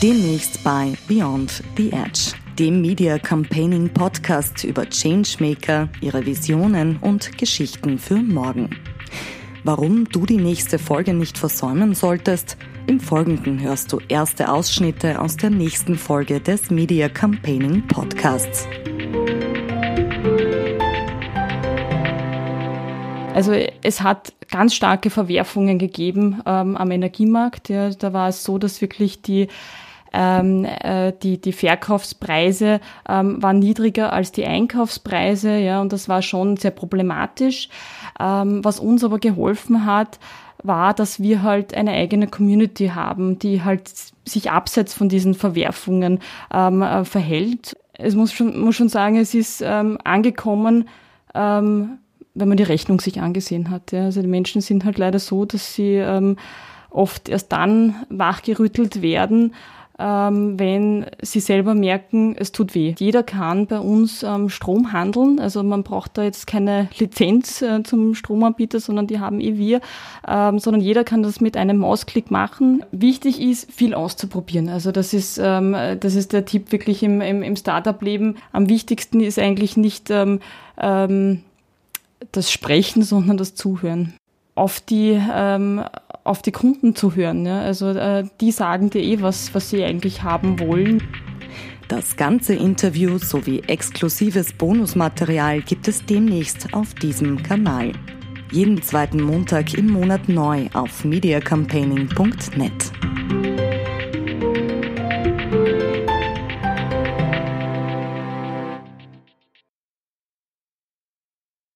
Demnächst bei Beyond the Edge, dem Media Campaigning Podcast über Changemaker, ihre Visionen und Geschichten für morgen. Warum du die nächste Folge nicht versäumen solltest, im Folgenden hörst du erste Ausschnitte aus der nächsten Folge des Media Campaigning Podcasts. Also es hat ganz starke Verwerfungen gegeben ähm, am Energiemarkt. Ja, da war es so, dass wirklich die ähm, äh, die, die Verkaufspreise ähm, waren niedriger als die Einkaufspreise, ja, und das war schon sehr problematisch. Ähm, was uns aber geholfen hat, war, dass wir halt eine eigene Community haben, die halt sich abseits von diesen Verwerfungen ähm, äh, verhält. Es muss schon, muss schon sagen, es ist ähm, angekommen, ähm, wenn man die Rechnung sich angesehen hat. Ja. Also die Menschen sind halt leider so, dass sie ähm, oft erst dann wachgerüttelt werden, ähm, wenn sie selber merken, es tut weh. Jeder kann bei uns ähm, Strom handeln, also man braucht da jetzt keine Lizenz äh, zum Stromanbieter, sondern die haben eh wir, ähm, sondern jeder kann das mit einem Mausklick machen. Wichtig ist, viel auszuprobieren. Also das ist, ähm, das ist der Tipp wirklich im, im, im Startup-Leben. Am wichtigsten ist eigentlich nicht ähm, ähm, das Sprechen, sondern das Zuhören. Auf die ähm, auf die Kunden zu hören. Ja? Also äh, die sagen dir eh, was, was sie eigentlich haben wollen. Das ganze Interview sowie exklusives Bonusmaterial gibt es demnächst auf diesem Kanal. Jeden zweiten Montag im Monat neu auf mediacampaigning.net.